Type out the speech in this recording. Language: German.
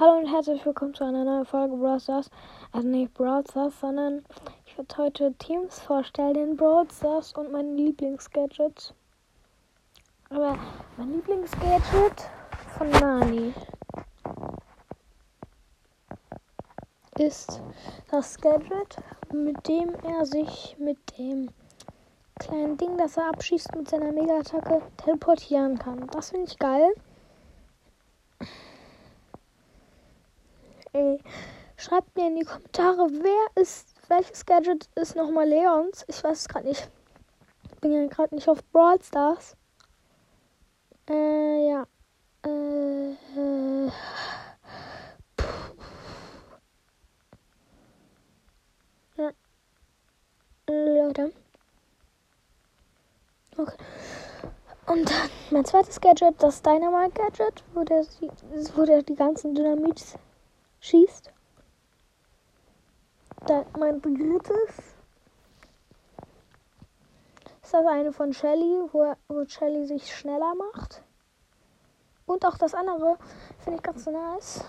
Hallo und herzlich willkommen zu einer neuen Folge Brawl Stars. Also nicht Brawl Stars, sondern ich werde heute Teams vorstellen in Brawl Stars und meine Lieblingsgadgets. Aber mein Lieblingsgadget von Nani ist das Gadget, mit dem er sich mit dem kleinen Ding, das er abschießt mit seiner Mega-Attacke, teleportieren kann. Das finde ich geil. Ey, schreibt mir in die Kommentare, wer ist, welches Gadget ist nochmal Leons? Ich weiß es gerade nicht. Ich bin ja gerade nicht auf Brawl Stars. Äh, ja. Äh, äh. Ja. Leute. Okay. Und dann mein zweites Gadget, das Dynamite Gadget, wo der, wo der die ganzen Dynamits schießt. Dann mein drittes ist das eine von Shelly, wo, wo Shelly sich schneller macht. Und auch das andere finde ich ganz nice.